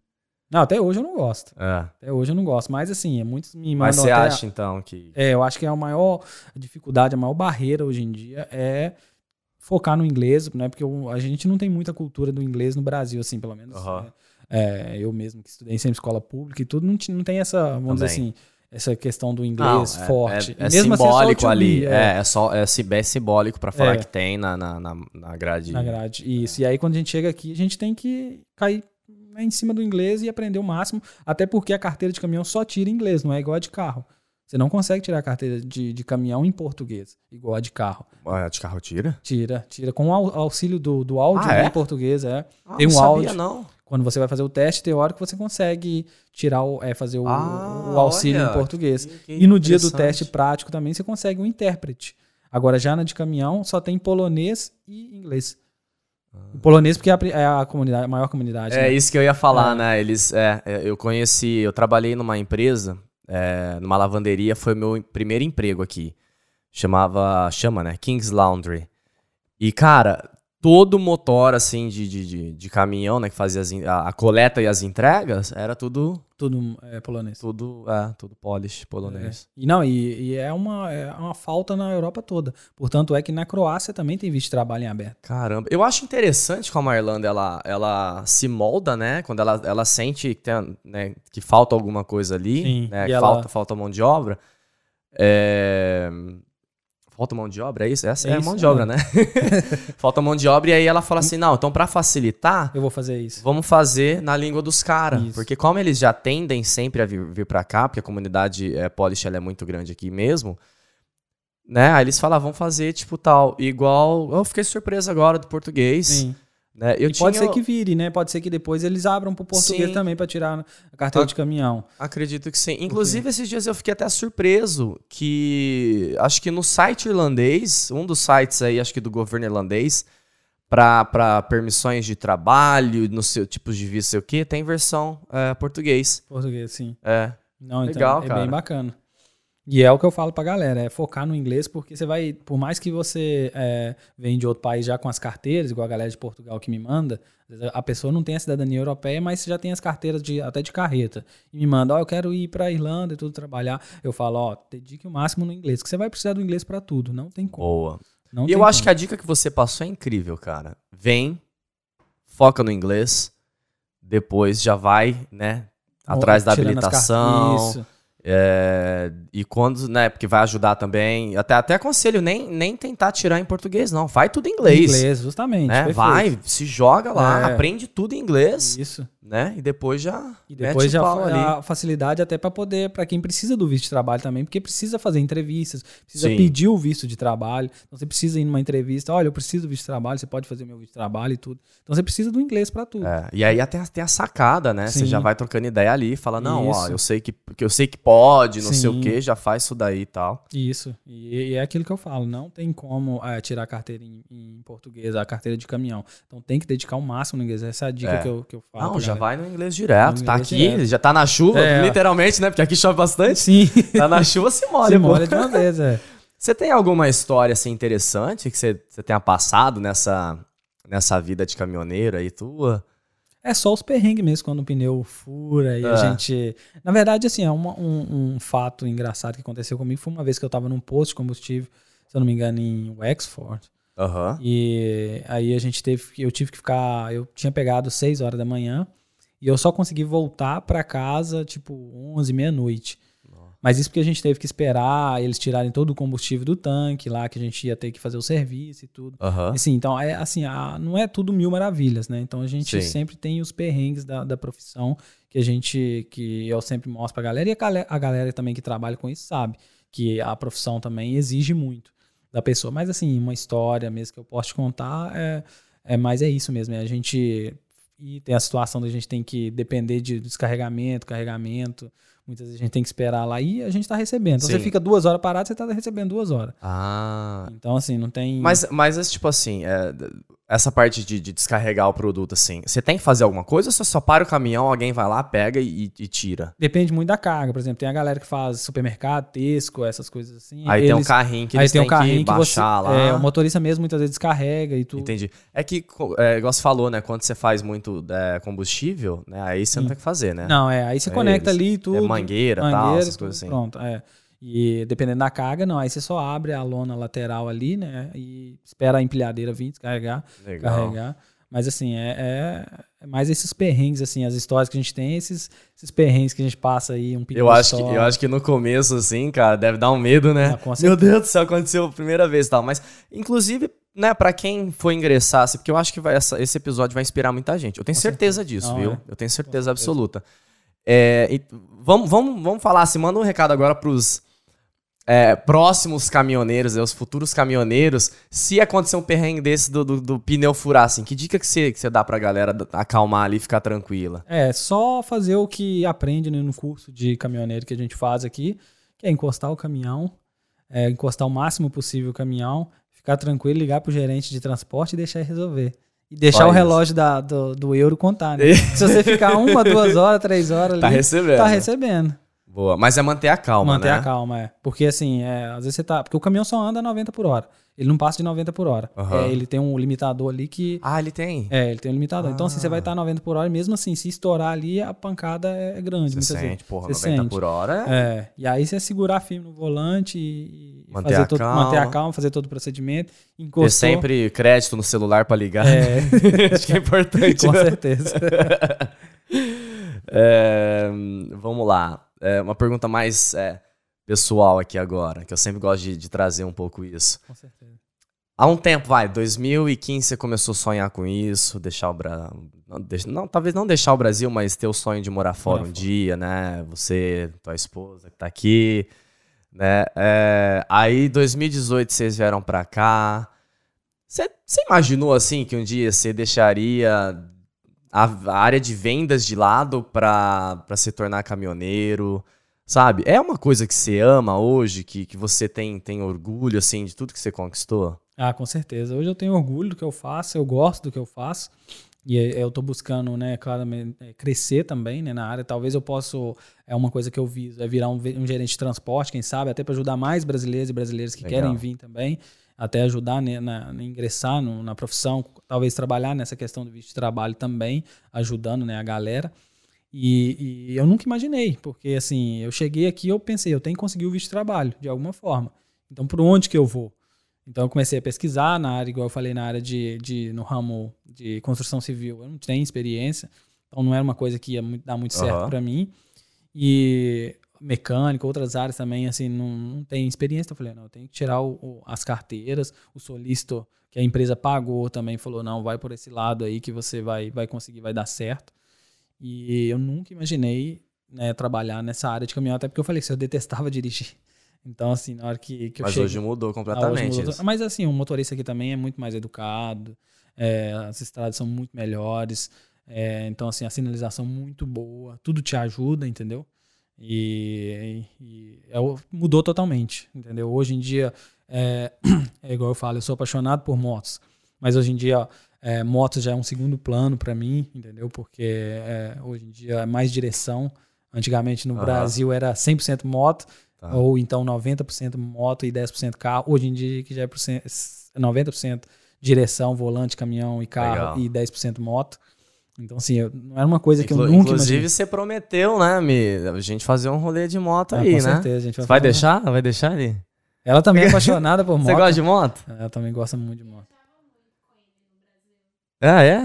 Não, até hoje eu não gosto. É. Até hoje eu não gosto. Mas assim, é muitos me mandam Mas você acha, então, que... É, eu acho que a maior dificuldade, a maior barreira hoje em dia é focar no inglês, né? Porque a gente não tem muita cultura do inglês no Brasil, assim, pelo menos. Aham. né? É, eu mesmo que estudei sempre escola pública e tudo, não, não tem essa, vamos dizer Também. assim, essa questão do Não, inglês é- forte. É, é assim, o simbólico to ali. be, é. É, só, é, é simbólico pra falar É. que tem na, na, na, grade. na grade. Isso. E aí, quando a gente chega aqui, a gente tem que cair em cima do inglês e aprender o máximo. Até porque a carteira de caminhão só tira inglês, não é igual a de carro. Você não consegue tirar a carteira de, de caminhão em português, igual a de carro. Ah, de carro tira? Tira, tira. Com o au- auxílio do, do áudio Ah, é? em português, é. Ah, Tem não um sabia, áudio. não. Quando você vai fazer o teste teórico, você consegue tirar o, é, fazer o, Ah, o auxílio olha, em português. que- que E no dia do teste prático também você consegue um intérprete. Agora, já na de caminhão, só tem polonês e inglês. O polonês, porque é a, é a comunidade, a maior comunidade. É né? isso que eu ia falar, É. né? Eles, é, é, eu conheci, eu trabalhei numa empresa, é, numa lavanderia, foi o meu primeiro emprego aqui. Chamava, chama, né? King's Laundry. E, cara, todo motor, assim, de, de, de, de caminhão, né? Que fazia as a, a coleta e as entregas, era tudo, Tudo é polonês. tudo, é, tudo polish, polonês. É. E não, e, e é, uma, é uma falta na Europa toda. Portanto, é que na Croácia também tem visto de trabalho em aberto. Caramba, eu acho interessante como a Irlanda ela, ela se molda, né? Quando ela, ela sente que, tem, né, que falta alguma coisa ali, Sim, né? que ela- falta, falta mão de obra. É, Falta mão de obra, é isso? Essa é, É a isso, mão de obra, é. né? *laughs* falta mão de obra e aí ela fala assim: não, então pra facilitar, Eu vou fazer isso. vamos fazer na língua dos caras. Porque como eles já tendem sempre a vir, vir pra cá, porque a comunidade é, Polish ela é muito grande aqui mesmo, né? Aí eles falam, "Ah, vamos fazer tipo tal. Igual, eu fiquei surpreso agora do português. Sim. Né? Eu e pode tinha- ser que vire, né? Pode ser que depois eles abram pro português Sim. também para tirar a carteira de caminhão. Acredito que sim. Inclusive, esses dias eu fiquei até surpreso que acho que no site irlandês, um dos sites aí, acho que do governo irlandês, para permissões de trabalho, no seu tipos de visto, sei o quê, tem versão é, português. Português, sim. É. Não, então Legal, é cara. bem bacana. E é o que eu falo pra galera, é focar no inglês, porque você vai, por mais que você é, vem de outro país já com as carteiras, igual a galera de Portugal que me manda, a pessoa não tem a cidadania europeia, mas já tem as carteiras de, até de carreta. E me manda, ó, eu quero ir pra Irlanda e tudo trabalhar. Eu falo, ó, dedique o máximo no inglês, que você vai precisar do inglês pra tudo, não tem como. Boa. Não E eu acho como. que a dica que você passou é incrível, cara. Vem, foca no inglês, depois já vai, né, atrás da Tirando as habilitação. É, e quando, né, porque vai ajudar também. Até, até aconselho nem, nem tentar tirar em português, não. Vai tudo em inglês. Inglês, justamente. né? Vai, se joga lá, É. aprende tudo em inglês, Isso. Né? E depois já. E depois já ali. a facilidade até para poder, para quem precisa do visto de trabalho também, porque precisa fazer entrevistas, precisa Sim. pedir o visto de trabalho. Então você precisa ir numa entrevista, olha, eu preciso do visto de trabalho, você pode fazer meu visto de trabalho e tudo. Então você precisa do inglês para tudo. É, e aí até tem a sacada, né? Você Sim. já vai trocando ideia ali e fala, não, ó, Isso. eu sei que, que eu sei que pode, não sei o Sim. que, já faz isso daí e tal. Isso. E, e é aquilo que eu falo, não tem como é, tirar a carteira em, em português, a carteira de caminhão. Então tem que dedicar o máximo no inglês. Essa é a dica É. que, eu, que eu falo. Não, pra já vai no inglês direto. No tá inglês aqui, direto. já tá na chuva, É. literalmente, né? Porque aqui chove bastante. Sim. Tá na chuva, se molha, pô. molha de uma vez, é. Você tem alguma história assim interessante que você, você tenha passado nessa, nessa vida de caminhoneiro aí tua? É só os perrengues mesmo, quando o pneu fura e a É. gente. Na verdade, assim, é uma- um, um fato engraçado que aconteceu comigo. Foi uma vez que eu tava num posto de combustível, se eu não me engano, em Wexford. Aham. E aí a gente teve. Eu tive que ficar. Eu tinha pegado 6 horas da manhã e eu só consegui voltar pra casa, tipo, 11, meia-noite. Mas isso porque a gente teve que esperar eles tirarem todo o combustível do tanque lá, que a gente ia ter que fazer o serviço e tudo. Aham. Assim, então, é, assim, a- não é tudo mil maravilhas, né? Então a gente Sim. sempre tem os perrengues da, da profissão que a gente, que eu sempre mostro pra galera, e a galera, a galera também que trabalha com isso sabe que a profissão também exige muito da pessoa. Mas assim, uma história mesmo que eu posso te contar é, é mais é isso mesmo. É a gente e tem a situação da gente tem que depender de descarregamento, carregamento. Muitas vezes a gente tem que esperar lá e a gente tá recebendo. Então Sim. você fica duas horas parado, você tá recebendo duas horas. Ah. Então, assim, não tem. Mas, mas tipo assim, é, essa parte de, de descarregar o produto, assim, você tem que fazer alguma coisa ou você só para o caminhão, alguém vai lá, pega e, e tira? Depende muito da carga. Por exemplo, tem a galera que faz supermercado, Tesco, essas coisas assim. Aí tem um Eles- carrinho que eles tem um têm carrinho que que, você. baixar lá. É, o motorista mesmo muitas vezes descarrega e tudo. Entendi. É que, é, igual você falou, né? Quando você faz muito é, combustível, né? Aí você não Sim. tem que fazer, né? Não, é. Aí você É conecta eles. ali e tudo. É mangueira, tal, mangueira, essas tudo, coisas assim. Pronto, é. E dependendo da carga, não. Aí você só abre a lona lateral ali, né? E espera a empilhadeira vir descarregar, Legal. carregar. Mas assim, é, é, é mais esses perrengues, assim, as histórias que a gente tem, esses, esses perrengues que a gente passa aí, um Eu acho, que, só. eu acho que no começo, assim, cara, deve dar um medo, né? Ah, Meu Deus do céu, aconteceu a primeira vez e tal. Mas, inclusive, né, pra quem for ingressar, assim, porque eu acho que vai- essa- esse episódio vai inspirar muita gente. Eu tenho certeza certeza. disso, Não, viu? é. Eu tenho certeza certeza. absoluta. É, e vamos, vamos, vamos falar assim, manda um recado agora pros é, próximos caminhoneiros, né, os futuros caminhoneiros, se acontecer um perrengue desse do, do, do pneu furar, assim, que dica que você, que dá pra galera acalmar ali e ficar tranquila? É, só fazer o que aprende né, no curso de caminhoneiro que a gente faz aqui, que é encostar o caminhão, é, encostar o máximo possível o caminhão, ficar tranquilo, ligar pro gerente de transporte e deixar ele resolver. E deixar o relógio da- do, do euro contar, né? *laughs* Se você ficar uma, duas horas, três horas ali, Tá recebendo. tá recebendo. Boa, mas é manter a calma, Manter né? a calma, é. Porque assim, é, às vezes você tá. Porque o caminhão só anda 90 por hora. Ele não passa de 90 por hora. Aham. É, ele tem um limitador ali que. Ah, ele tem? É, ele tem um limitador. Então, assim, você vai Ah. estar 90 por hora, e mesmo assim, se estourar ali, a pancada é grande. Você muitas vezes. sente, porra, Você 90 sente. por hora. É, e aí você segurar firme no volante e Manter fazer a todo, calma. manter a calma, fazer todo o procedimento. Ter Encostou. sempre crédito no celular pra ligar. É, *laughs* Acho que é importante. *laughs* com né? certeza. *laughs* É, vamos lá. É, uma pergunta mais é, pessoal aqui agora, que eu sempre gosto de, de trazer um pouco isso. com certeza. Há um tempo, vai, 2015 você começou a sonhar com isso, deixar o Brasil. Não, talvez não deixar o Brasil, mas ter o sonho de morar fora Morar um fora. dia, né? Você, tua esposa que tá aqui, né? É, aí, 2018 vocês vieram pra cá. Você você imaginou assim que um dia você deixaria a, área de vendas de lado pra se tornar caminhoneiro? Sabe? É uma coisa que você ama hoje, que, que você tem, tem orgulho, assim, de tudo que você conquistou? Ah, com certeza. Hoje eu tenho orgulho do que eu faço, eu gosto do que eu faço. E eh, eu tô buscando, né, claramente, eh, crescer também, né, na área. Talvez eu possa, é uma coisa que eu viso, é virar um, um gerente de transporte, quem sabe, até para ajudar mais brasileiros e brasileiras que Legal. querem vir também, até ajudar né, na, na ingressar no- na profissão, talvez trabalhar nessa questão do visto de trabalho também, ajudando, né, a galera. E, e eu nunca imaginei, porque assim, eu cheguei aqui eu pensei, eu tenho que conseguir o visto de trabalho, de alguma forma. Então, por onde que eu vou? Então, eu comecei a pesquisar na área, igual eu falei, na área de, de no ramo de construção civil. Eu não tenho experiência, então não era uma coisa que ia dar muito certo Aham. para mim. E mecânica, outras áreas também, assim, não, não tem experiência. Então, eu falei, não, eu tenho que tirar o- o- as carteiras, o solícito que a empresa pagou também falou, não, vai por esse lado aí que você vai, vai conseguir, vai dar certo. E eu nunca imaginei né, trabalhar nessa área de caminhão, até porque eu falei que eu detestava *laughs* dirigir. Então, assim, na hora que, que eu Mas cheguei... hoje mudou Ah, hoje completamente mudou. isso. Mas assim, o motorista aqui também é muito mais educado, é, as estradas são muito melhores, é, então assim, a sinalização muito boa, tudo te ajuda, entendeu? E, e é mudou totalmente, entendeu? Hoje em dia, é, *clears throat* é igual eu falo, eu sou apaixonado por motos, mas hoje em dia é, motos já é um segundo plano para mim, entendeu? Porque é, hoje em dia é mais direção. Antigamente no. Brasil era 100% moto, Tá. ou então 90% moto e 10% carro. Hoje em dia que já é por cen- 90% direção, volante, caminhão e carro Legal. e 10% moto. Então, assim, eu- não era uma coisa que eu Inclu- nunca Inclusive, imaginei. você prometeu, né, Mi? A gente fazer um rolê de moto Ah, aí, com né? certeza, a gente vai fazer. deixar? Vai deixar ali? Ela também é *laughs* apaixonada por moto. Você gosta de moto? Ela também gosta muito de moto. Ah, é?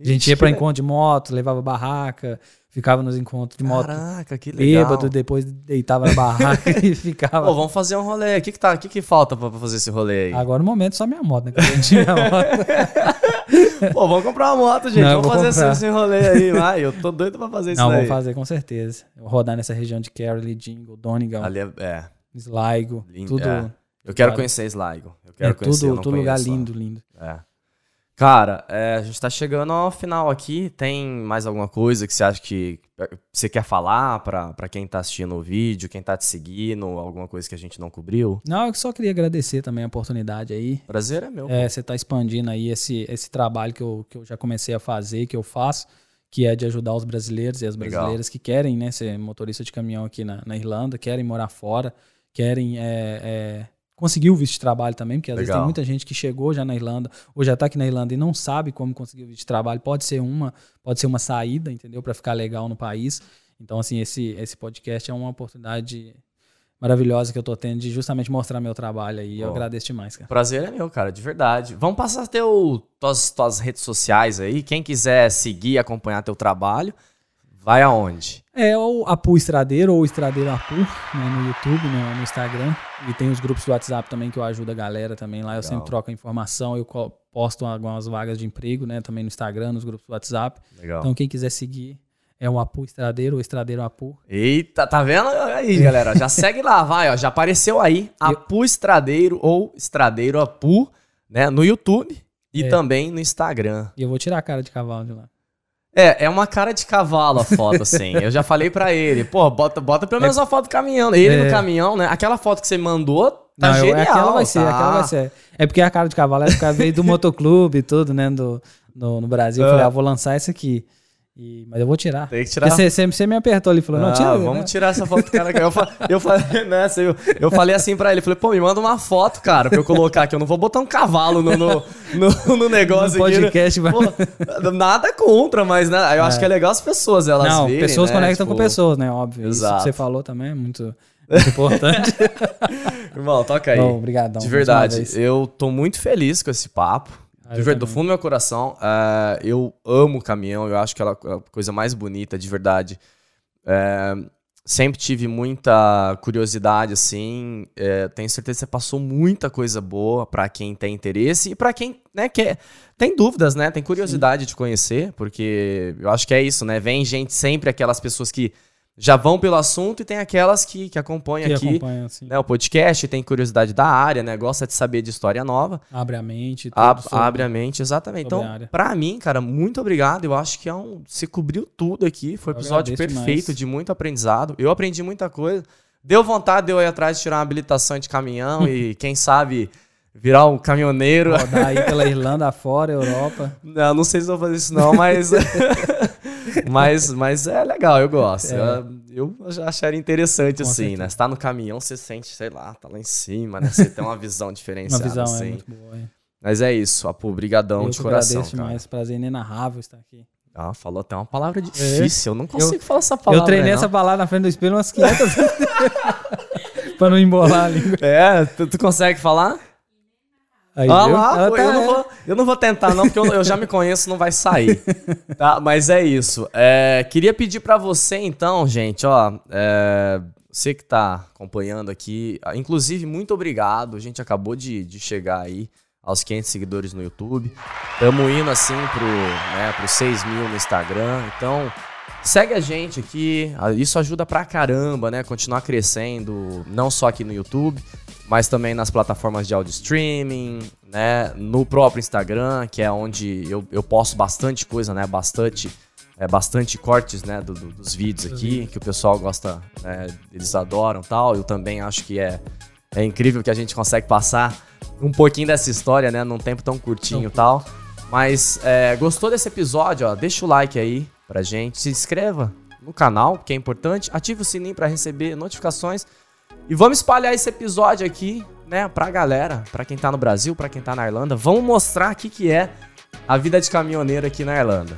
A gente ia pra encontro de moto, levava barraca, ficava nos encontros de moto. Caraca, que legal. Bêbado, depois deitava na barraca *laughs* e ficava. Pô, vamos fazer um rolê. O que que, tá, que, que falta pra fazer esse rolê aí? Agora no momento só minha moto, né? Que eu tinha minha *laughs* moto. Pô, vamos comprar uma moto, gente. Não, vamos fazer esse, comprar. esse rolê aí. Vai, eu tô doido pra fazer *laughs* isso Não, daí. vou fazer com certeza. Eu rodar nessa região de Carroll, Jingle, Donegal, Ali é, é, Sligo, lindo. tudo. é. Eu quero conhecer Sligo. Eu quero É conhecer, tudo, não tudo lugar lindo, lindo. É. Cara, é, a gente tá chegando ao final aqui. Tem mais alguma coisa que você acha que você quer falar pra, pra quem tá assistindo o vídeo, quem tá te seguindo, alguma coisa que a gente não cobriu? Não, eu só queria agradecer também a oportunidade aí. Prazer é meu. É, você está expandindo aí esse, esse trabalho que eu, que eu já comecei a fazer, que eu faço, que é de ajudar os brasileiros e as Legal. brasileiras que querem né, ser motorista de caminhão aqui na, na Irlanda, querem morar fora, querem é, é, conseguir o visto de trabalho também, porque às vezes Legal. tem muita gente que chegou já na Irlanda ou já está aqui na Irlanda e não sabe como conseguir o visto de trabalho. Pode ser uma, pode ser uma saída, entendeu? Para ficar legal no país. Então, assim, esse, esse podcast é uma oportunidade maravilhosa que eu tô tendo de justamente mostrar meu trabalho aí. Eu agradeço demais, cara. Prazer é meu, cara, de verdade. Vamos passar teu, tuas, tuas redes sociais aí. Quem quiser seguir e acompanhar teu trabalho, vai aonde? É o Apu Estradeiro ou Estradeiro Apu, né, no YouTube, no, no Instagram. E tem os grupos do WhatsApp também que eu ajudo a galera também lá. Eu Legal. sempre troco informação, eu posto algumas vagas de emprego, né, também no Instagram, nos grupos do WhatsApp. Legal. Então quem quiser seguir é o Apu Estradeiro ou Estradeiro Apu. Eita, tá vendo aí, galera? Já *laughs* segue lá, vai, ó. Já apareceu aí Apu Estradeiro ou Estradeiro Apu, né? No YouTube e É. também no Instagram. E eu vou tirar a cara de cavalo de lá. É, é uma cara de cavalo a foto, assim. Eu já falei pra ele, pô, bota, bota pelo menos uma foto do caminhão. Ele É. no caminhão, né? Aquela foto que você mandou tá Não, genial. aquela vai ser, tá? aquela vai ser. É porque a cara de cavalo é porque veio do motoclube e tudo, né, do, no, no Brasil. Eu falei, ah, vou lançar esse aqui. E- mas eu vou tirar. Tem que tirar. Porque você, me apertou ali e falou, não, Ah, tira. vamos né? tirar essa foto do cara. Eu, fa- eu falei, *laughs* né, assim, eu, eu falei assim pra ele, falei, pô, me manda uma foto, cara, pra eu colocar aqui. Eu não vou botar um cavalo no, no, no, no negócio No aqui. né? podcast, vai- Pô, nada contra, mas né, eu acho que é legal as pessoas, elas Não, verem, pessoas né, conectam tipo, com pessoas, né? Óbvio. Isso Exato. que você falou também é muito, muito importante. *laughs* Irmão, toca aí. Bom, obrigadão, De verdade, eu tô muito feliz com esse papo. Ah, De verdade, do fundo do meu coração, é, eu amo caminhão, eu acho que ela é a coisa mais bonita, de verdade. É, sempre tive muita curiosidade, assim. é, tenho certeza que você passou muita coisa boa pra quem tem interesse e pra quem né, quer, tem dúvidas, né? Tem curiosidade de conhecer, porque eu acho que é isso, né? Vem gente sempre, aquelas pessoas que já vão pelo assunto e tem aquelas que, que acompanham que aqui né, o podcast, tem curiosidade da área, né? Gosta de saber de história nova. abre a mente. tudo Ab- sobre- abre a mente, exatamente. a Então, pra mim, cara, muito obrigado. Eu acho que é um. Você cobriu tudo aqui. Foi um episódio perfeito, de muito aprendizado. Eu aprendi muita coisa. Deu vontade de eu ir atrás de tirar uma habilitação de caminhão *laughs* e, quem sabe, virar um caminhoneiro. Rodar aí pela *laughs* Irlanda afora, Europa. Não, não sei se vou fazer isso, não, mas. *laughs* mas, mas é legal, eu gosto. É. Eu, eu já acharia interessante, Com assim, certeza. né? Você tá no caminhão, você sente, sei lá, tá lá em cima, né? Você tem uma visão *laughs* Uma diferenciada, visão é assim. muito boa. É. Mas é isso, Apu, brigadão eu de coração, agradeço cara. demais. Prazer inenarrável estar aqui. Ah, falou até uma palavra difícil. Eu não consigo falar essa eu palavra. treinei não. essa palavra na frente do espelho umas 500 vezes. *laughs* pra não embolar a língua. É, tu, tu consegue falar? Aí, ah lá, pô, tá- eu, não vou, eu não vou tentar não, porque eu, eu já me conheço, não vai sair. *laughs* Tá, mas é isso. É, queria pedir pra você então, gente, ó, é, você que tá acompanhando aqui, inclusive, muito obrigado. A gente acabou de, de chegar aí aos 500 seguidores no YouTube. Tamo indo assim pro, né, pro 6 mil no Instagram. Então, segue a gente aqui. Ah, Isso ajuda pra caramba, né? Continuar crescendo, não só aqui no YouTube, mas também nas plataformas de áudio streaming, né? No próprio Instagram, que é onde eu, eu posto bastante coisa, né? Bastante, é, bastante cortes, né? do- do- dos vídeos aqui, que o pessoal gosta, né, eles adoram tal. Eu também acho que é, é incrível que a gente consegue passar um pouquinho dessa história, né? Num tempo tão curtinho e tal. Mas é, gostou desse episódio, ó? Deixa o like aí pra gente. Se inscreva no canal, que é importante. Ative o sininho pra receber notificações. E vamos espalhar esse episódio aqui, né, pra galera, pra quem tá no Brasil, pra quem tá na Irlanda. Vamos mostrar o que, que é a vida de caminhoneiro aqui na Irlanda.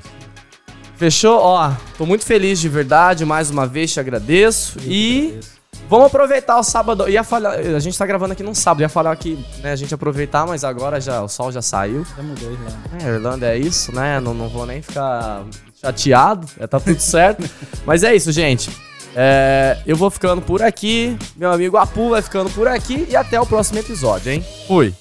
Fechou? Ó, tô muito feliz de verdade, mais uma vez te agradeço. Eu e agradeço. vamos aproveitar o sábado. Ia falar, a gente tá gravando aqui num sábado, ia falar que né, a gente aproveitar, mas agora já o sol já saiu. Já mudou, já. É, Irlanda é isso, né? Não, não vou nem ficar chateado, é, tá tudo certo. *laughs* mas é isso, gente. É, eu vou ficando por aqui, meu amigo Apu vai ficando por aqui e até o próximo episódio, hein? Fui!